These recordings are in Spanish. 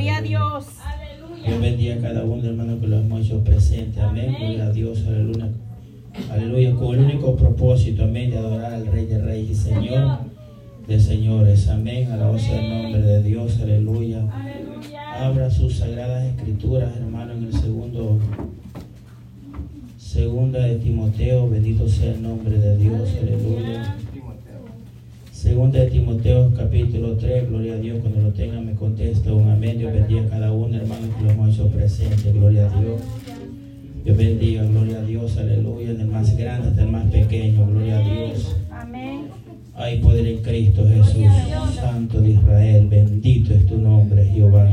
Gloria a Dios. Dios bendiga a cada uno, hermano, que lo hemos hecho presente. Amén. Gloria a Dios. Aleluya. Aleluya. Con el único propósito, amén, de adorar al Rey de Reyes y Señor de señores. Amén. A la voz del nombre de Dios. Aleluya. Abra sus sagradas escrituras, hermano, en el segundo. Segunda de Timoteo. Bendito sea el nombre de Dios. Aleluya. Segunda de Timoteo capítulo 3, gloria a Dios, cuando lo tenga me contesta un amén, Dios bendiga a cada uno, hermano, que lo hemos hecho presente, gloria a Dios. Dios bendiga, gloria a Dios, aleluya, del más grande hasta el más pequeño, gloria a Dios. Amén. Hay poder en Cristo Jesús, Santo de Israel, bendito es tu nombre, Jehová.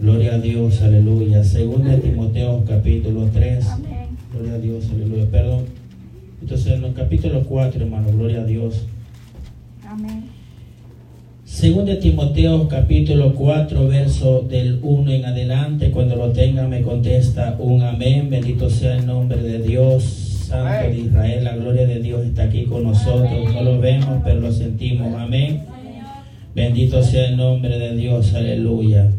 Gloria a Dios, aleluya. Segunda de Timoteo capítulo 3, gloria a Dios, aleluya, perdón. Entonces en el capítulo 4, hermano, gloria a Dios. Según de Timoteo capítulo 4, verso del 1 en adelante, cuando lo tenga me contesta un amén, bendito sea el nombre de Dios, Santo de Israel, la gloria de Dios está aquí con nosotros, no lo vemos, pero lo sentimos, amén. Bendito sea el nombre de Dios, aleluya.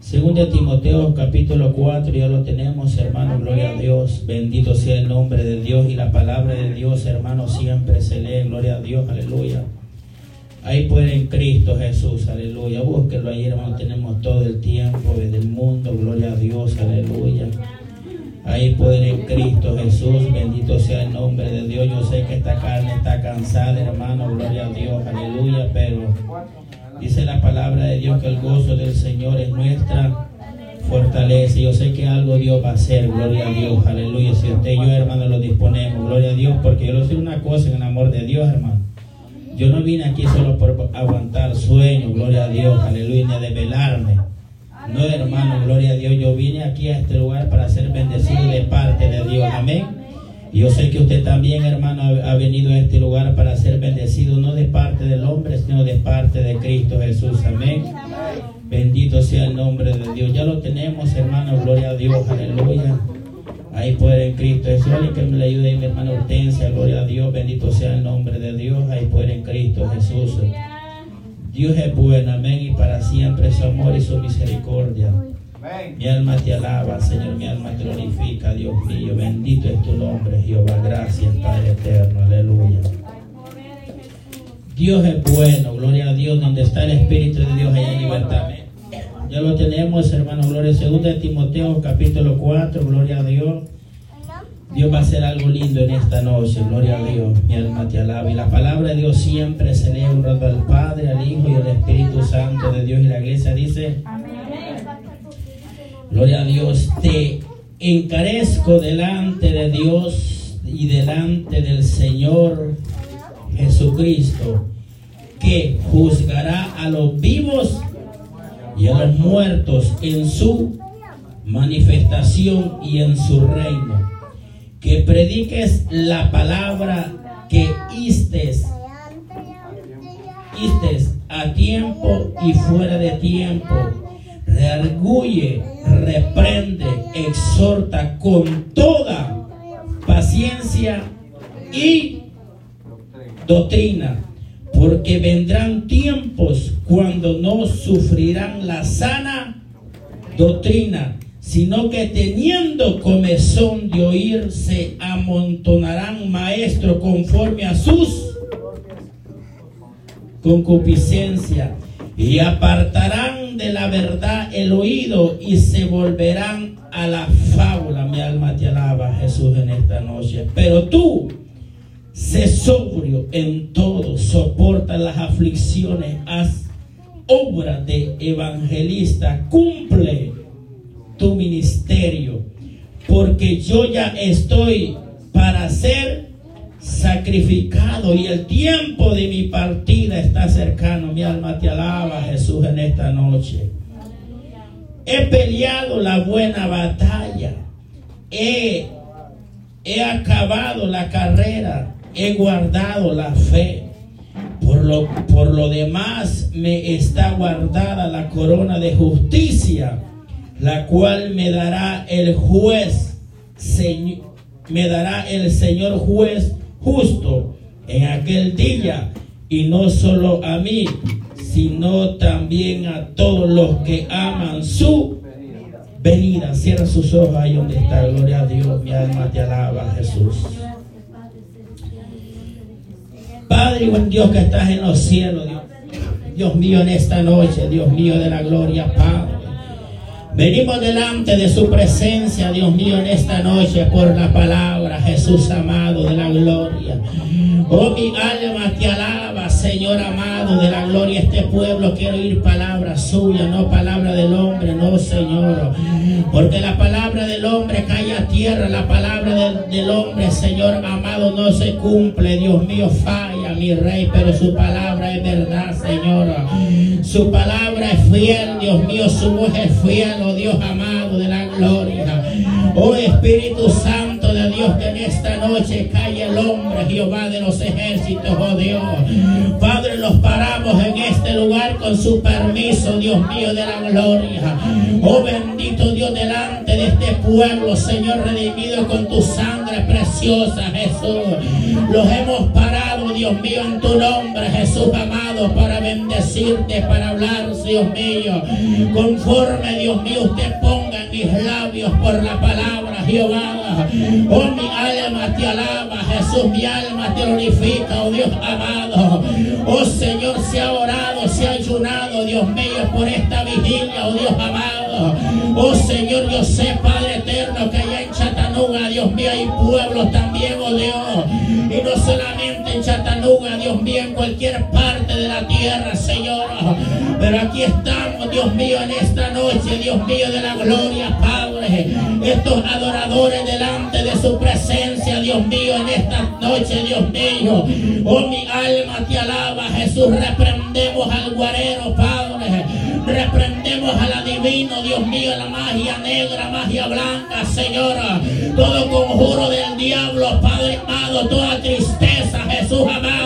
Según de Timoteo capítulo 4, ya lo tenemos, hermano, gloria a Dios, bendito sea el nombre de Dios y la palabra de Dios, hermano, siempre se lee, gloria a Dios, aleluya. Hay poder en Cristo Jesús, aleluya. Búsquelo ahí, hermano. Tenemos todo el tiempo desde el mundo, gloria a Dios, aleluya. Hay poder en Cristo Jesús, bendito sea el nombre de Dios. Yo sé que esta carne está cansada, hermano, gloria a Dios, aleluya. Pero dice la palabra de Dios que el gozo del Señor es nuestra fortaleza. Yo sé que algo Dios va a hacer, gloria a Dios, aleluya. Si usted y yo, hermano, lo disponemos, gloria a Dios, porque yo lo sé una cosa en el amor de Dios, hermano. Yo no vine aquí solo por aguantar sueños, gloria a Dios, aleluya, ni a develarme. No, hermano, gloria a Dios. Yo vine aquí a este lugar para ser bendecido de parte de Dios. Amén. Yo sé que usted también, hermano, ha venido a este lugar para ser bendecido, no de parte del hombre, sino de parte de Cristo Jesús. Amén. Bendito sea el nombre de Dios. Ya lo tenemos, hermano, gloria a Dios, aleluya. Hay poder en Cristo Jesús. Alguien que me le ayude, mi hermana Hortensia. Gloria a Dios. Bendito sea el nombre de Dios. Hay poder en Cristo Jesús. Dios es bueno. Amén. Y para siempre su amor y su misericordia. Mi alma te alaba, Señor. Mi alma te glorifica, Dios mío. Bendito es tu nombre, Jehová. Gracias, Padre eterno. Aleluya. Dios es bueno. Gloria a Dios. Donde está el Espíritu de Dios, hay libertad. Ya lo tenemos, hermano, gloria. Segunda de Timoteo, capítulo 4, gloria a Dios. Dios va a hacer algo lindo en esta noche, gloria a Dios. Mi alma te alaba. Y la palabra de Dios siempre honrando al Padre, al Hijo y al Espíritu Santo de Dios. Y la iglesia dice, gloria a Dios, te encarezco delante de Dios y delante del Señor Jesucristo, que juzgará a los vivos y a los muertos en su manifestación y en su reino. Que prediques la palabra que istes, istes a tiempo y fuera de tiempo. Rearguye, reprende, exhorta con toda paciencia y doctrina porque vendrán tiempos cuando no sufrirán la sana doctrina, sino que teniendo comezón de oír, se amontonarán maestros conforme a sus concupiscencia y apartarán de la verdad el oído y se volverán a la fábula. Mi alma te alaba, Jesús, en esta noche. Pero tú, sé sobrio en todo, soporta las aflicciones, haz obra de evangelista, cumple tu ministerio, porque yo ya estoy para ser sacrificado y el tiempo de mi partida está cercano. Mi alma te alaba, Jesús, en esta noche. He peleado la buena batalla. He, he acabado la carrera. He guardado la fe. Por lo, por lo demás me está guardada la corona de justicia, la cual me dará el juez, me dará el Señor juez justo en aquel día, y no solo a mí, sino también a todos los que aman su venida. Cierra sus ojos ahí donde está. Gloria a Dios. Mi alma te alaba, Jesús. Padre buen Dios que estás en los cielos, Dios. Dios mío, en esta noche, Dios mío de la gloria, Padre. Venimos delante de su presencia, Dios mío, en esta noche por la palabra, Jesús amado de la gloria. Oh, mi alma te alaba, Señor amado de la gloria. Este pueblo quiere oír palabra suya, no palabra del hombre, no, Señor. Porque la palabra del hombre cae a tierra, la palabra del, del hombre, Señor amado, no se cumple. Dios mío, falla, mi rey, pero su palabra es verdad, Señor. Su palabra es fiel, Dios mío, su voz es fiel, oh Dios amado de la gloria. Oh Espíritu Santo de Dios, que en esta noche cae el hombre, Jehová de los ejércitos, oh Dios. Padre, los paramos en este lugar con su permiso, Dios mío de la gloria. Oh bendito Dios, delante de este pueblo, Señor redimido con tu sangre preciosa, Jesús. Los hemos parado, Dios mío, en tu nombre, Jesús amado, para bendecirte, para hablar, Dios mío. Conforme, Dios mío, usted ponga mis labios por la palabra, Jehová. Oh, mi alma te alaba, Jesús, mi alma te glorifica, oh Dios amado. Oh Señor, se ha orado, se ha ayunado, Dios mío, por esta vigilia, oh Dios amado. Oh Señor, yo sé, Padre eterno, que allá en Chattanooga, Dios mío, hay pueblos también, oh Dios. Y no solamente en Chattanooga, Dios mío, en cualquier parte de la tierra, Señor. Pero aquí estamos, Dios mío, en esta noche, Dios mío de la gloria, Padre. Estos adoradores delante de su presencia, Dios mío, en esta noche, Dios mío. Oh, mi alma te alaba, Jesús. Reprendemos al guarero, Padre. Reprendemos al adivino, Dios mío, la magia negra, magia blanca, Señora. Todo conjuro del diablo, Padre amado, toda tristeza, Jesús amado.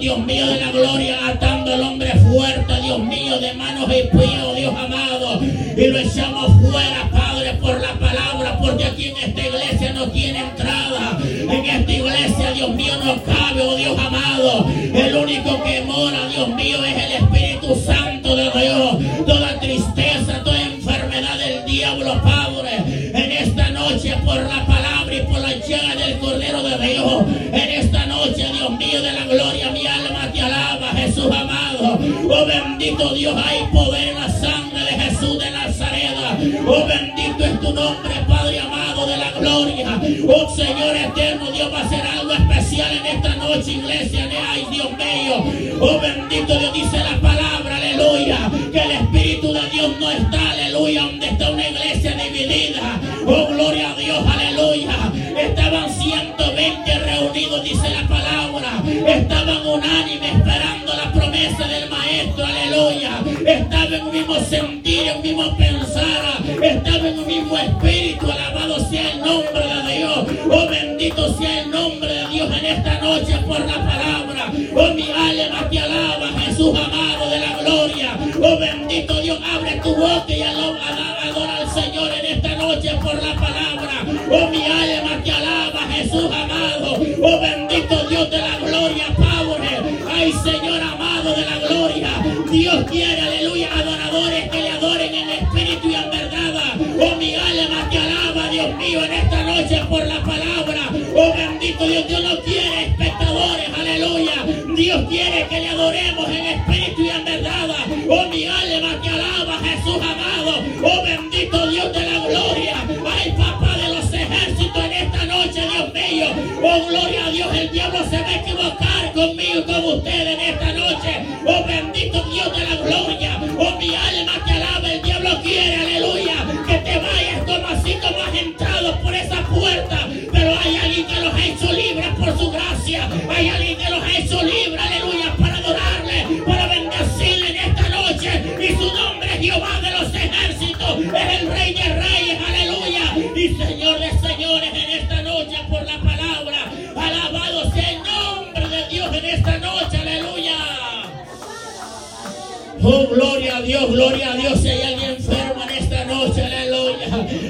Dios mío, de la gloria, atando al hombre fuerte, Dios mío, de manos y pies, Dios amado. Y lo echamos fuera, Padre, por la palabra, porque aquí en esta iglesia no tiene entrada. En esta iglesia, Dios mío, no cabe, oh Dios amado. Oh bendito Dios, hay poder en la sangre de Jesús de Nazaret. Oh bendito es tu nombre, Padre amado de la gloria. Oh Señor eterno, Dios va a hacer algo especial en esta noche, iglesia. Ay, Dios mío. Oh bendito Dios dice la palabra, aleluya. Que el Espíritu de Dios no está, aleluya, donde del Maestro, aleluya. Estaban en un mismo sentir, en un mismo pensar. Estaban en un mismo espíritu. Alabado sea el nombre de Dios. Oh bendito sea el nombre de Dios en esta noche por la palabra. Oh mi alma te alaba, Jesús amado de la gloria. Oh bendito Dios, abre tu boca y adora al Señor en esta noche por la palabra. Oh mi alma te alaba, Jesús amado. Oh bendito Dios de la gloria, Padre. Ay Señor Dios quiere, aleluya, adoradores que le adoren en espíritu y en verdad. Oh mi alma te alaba, Dios mío, en esta noche por la palabra. Oh bendito Dios, Dios no quiere te alaba, Dios, gloria a Dios. Si hay alguien enfermo en esta noche, aleluya.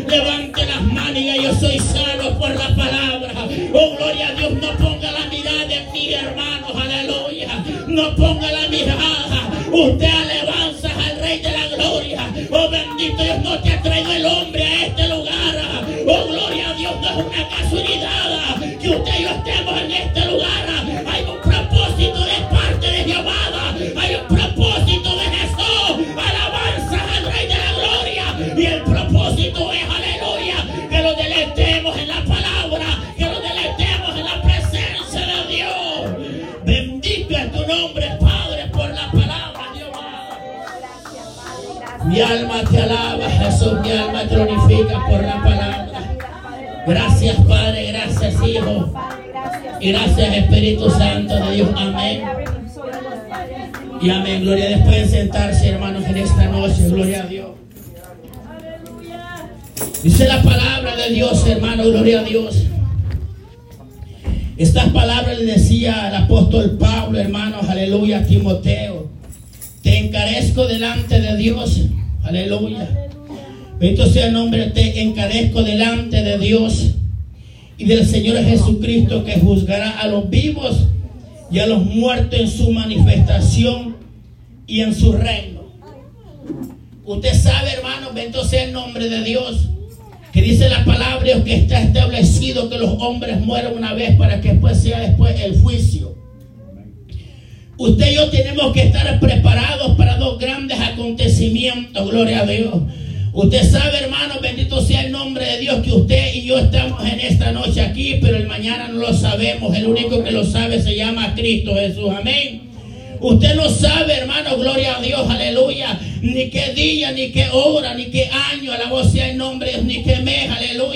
Levante las manos y yo soy sano por la palabra. Oh, gloria a Dios. No ponga la mirada en mí, hermanos, aleluya. No ponga la mirada Usted alabanza Mi alma te alaba, Jesús, mi alma glorifica por la palabra. Gracias, Padre, gracias, Hijo. Gracias, Espíritu Santo de Dios. Amén. Y amén. Gloria. Después de sentarse, hermanos, en esta noche. Gloria a Dios. Dice la palabra de Dios, hermano, gloria a Dios. Estas palabras le decía al apóstol Pablo, hermanos, aleluya, Timoteo. Te encarezco delante de Dios, aleluya. Bendito sea el nombre, te encarezco delante de Dios y del Señor Jesucristo que juzgará a los vivos y a los muertos en su manifestación y en su reino. Usted sabe, hermano, bendito sea el nombre de Dios que dice la palabra que está establecido que los hombres mueren una vez para que después sea después el juicio. Usted y yo tenemos que estar preparados para dos grandes acontecimientos, gloria a Dios. Usted sabe, hermano, bendito sea el nombre de Dios, que usted y yo estamos en esta noche aquí, pero el mañana no lo sabemos. El único que lo sabe se llama Cristo Jesús. Amén. Usted no sabe, hermano, gloria a Dios, aleluya, ni qué día, ni qué hora, ni qué año, voz sea el nombre ni qué mes, aleluya.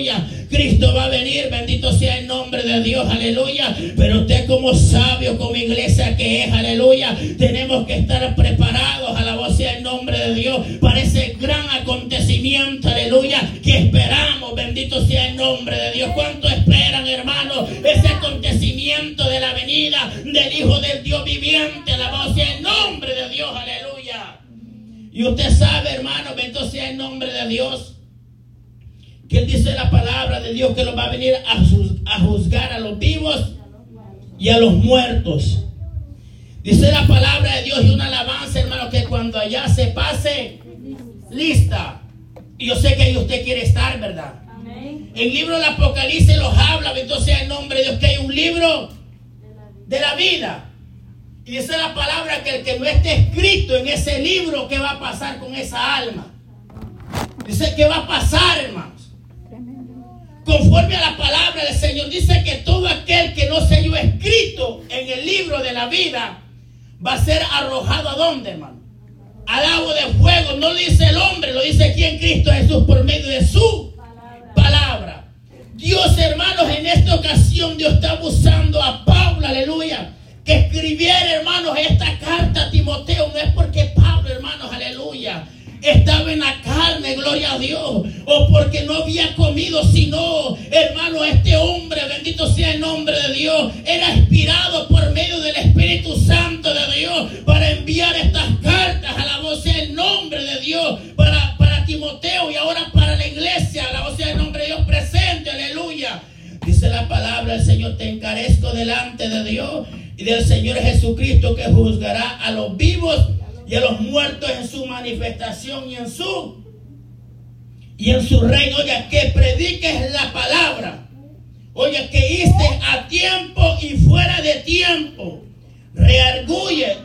Nombre de Dios, aleluya. Pero usted como sabio, como iglesia que es, aleluya, tenemos que estar preparados, a la voz sea el nombre de Dios, para ese gran acontecimiento, aleluya, que esperamos, bendito sea el nombre de Dios. ¿Cuánto esperan, hermano, ese acontecimiento de la venida del Hijo del Dios viviente, la voz sea el nombre de Dios, aleluya? Y usted sabe, hermano, bendito sea el nombre de Dios que dice la palabra de Dios que lo va a venir a, juzgar a los vivos y a los muertos. Dice la palabra de Dios y una alabanza, hermano, que cuando allá se pase, lista. Y yo sé que ahí usted quiere estar, ¿verdad? El libro del Apocalipsis los habla, entonces sea el nombre de Dios, que hay un libro de la vida. Y dice la palabra que el que no esté escrito en ese libro, ¿qué va a pasar con esa alma? Dice que va a pasar, hermano conforme a la palabra del Señor, dice que todo aquel que no se haya escrito en el libro de la vida va a ser arrojado a dónde, hermano? Al agua de fuego. No lo dice el hombre, lo dice aquí en Cristo Jesús por medio de su palabra. Dios, hermanos, en esta ocasión Dios está usando a Pablo, aleluya, que escribiera, hermanos, esta carta a Timoteo. No es porque Pablo, hermanos, aleluya estaba en la carne, gloria a Dios, o porque no había comido, sino, hermano, este hombre, bendito sea el nombre de Dios, era inspirado por medio del Espíritu Santo de Dios para enviar estas cartas. A la voz del nombre de Dios para, para Timoteo y ahora para la iglesia, a la voz del nombre de Dios presente, aleluya. Dice la palabra del Señor, te encarezco delante de Dios y del Señor Jesucristo que juzgará a los vivos y a los muertos en su manifestación y en su y en su reino. Oiga, que prediques la palabra. Oiga, que histe a tiempo y fuera de tiempo. Rearguye,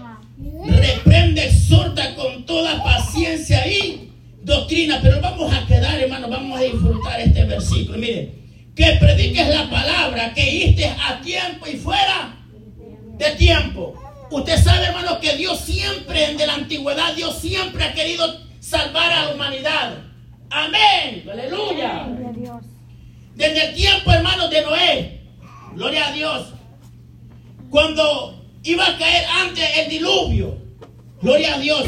reprende, exhorta con toda paciencia y doctrina. Pero vamos a quedar, hermano, vamos a disfrutar este versículo. Mire, que prediques la palabra, que histe a tiempo y fuera de tiempo. Usted sabe, hermano, que Dios siempre, de la antigüedad, Dios siempre ha querido salvar a la humanidad. Amén. Aleluya. Desde el tiempo, hermano, de Noé. Gloria a Dios. Cuando iba a caer antes el diluvio. Gloria a Dios.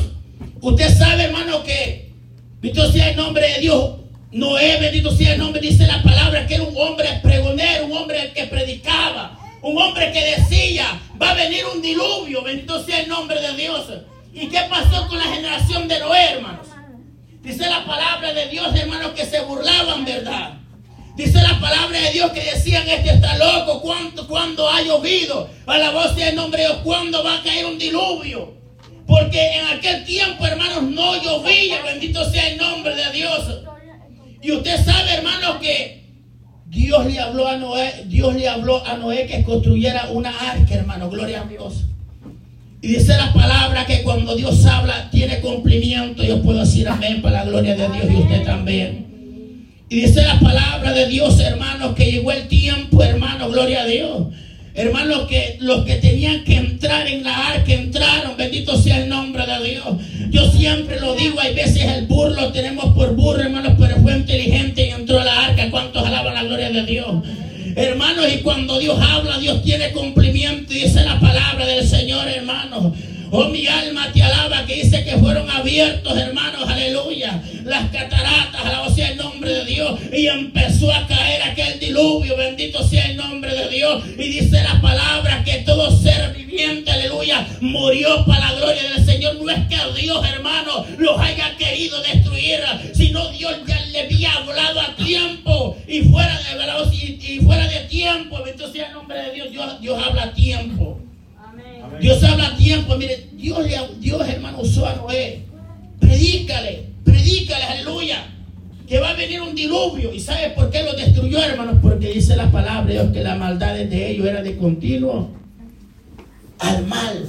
Usted sabe, hermano, que, bendito sea el nombre de Dios, Noé, bendito sea el nombre, dice la palabra, que era un hombre pregonero, un hombre que predicaba, un hombre que decía, va a venir un diluvio, bendito sea el nombre de Dios. ¿Y qué pasó con la generación de Noé, hermanos? Dice la palabra de Dios, hermanos, que se burlaban, ¿verdad? Dice la palabra de Dios que decían, este está loco, ¿cuándo, cuando ha llovido? A la voz del nombre de Dios, ¿cuándo va a caer un diluvio? Porque en aquel tiempo, hermanos, no llovía, bendito sea el nombre de Dios. Y usted sabe, hermanos, que Dios le habló a Noé, Dios le habló a Noé que construyera una arca, hermano, gloria a Dios. Y dice la palabra que cuando Dios habla tiene cumplimiento. Yo puedo decir amén para la gloria de Dios y usted también. Y dice la palabra de Dios, hermanos, que llegó el tiempo, hermano, gloria a Dios. Hermanos, que los que tenían que entrar en la arca entraron. Bendito sea el nombre de Dios. Yo siempre lo digo, hay veces el burro cuando Dios habla, Dios tiene cumplimiento y dice la palabra del Señor, hermanos. Oh, mi alma te alaba que dice que fueron abiertos, hermanos, aleluya. Las cataratas, alabado sea el nombre de Dios. Y empezó a caer aquel diluvio, bendito sea el nombre de Dios. Y dice la palabra murió para la gloria del Señor. No es que Dios, hermano, los haya querido destruir, sino Dios ya le había hablado a tiempo. Y fuera de, y, fuera de tiempo, bendito sea el nombre de Dios, Dios, Dios habla a tiempo. Dios habla a tiempo. Mire, Dios, Dios hermano usó a Noé. Predícale, predícale, aleluya. Que va a venir un diluvio. ¿Y sabe por qué lo destruyó, hermanos? Porque dice la palabra de Dios que la maldad de ellos era de continuo al mal.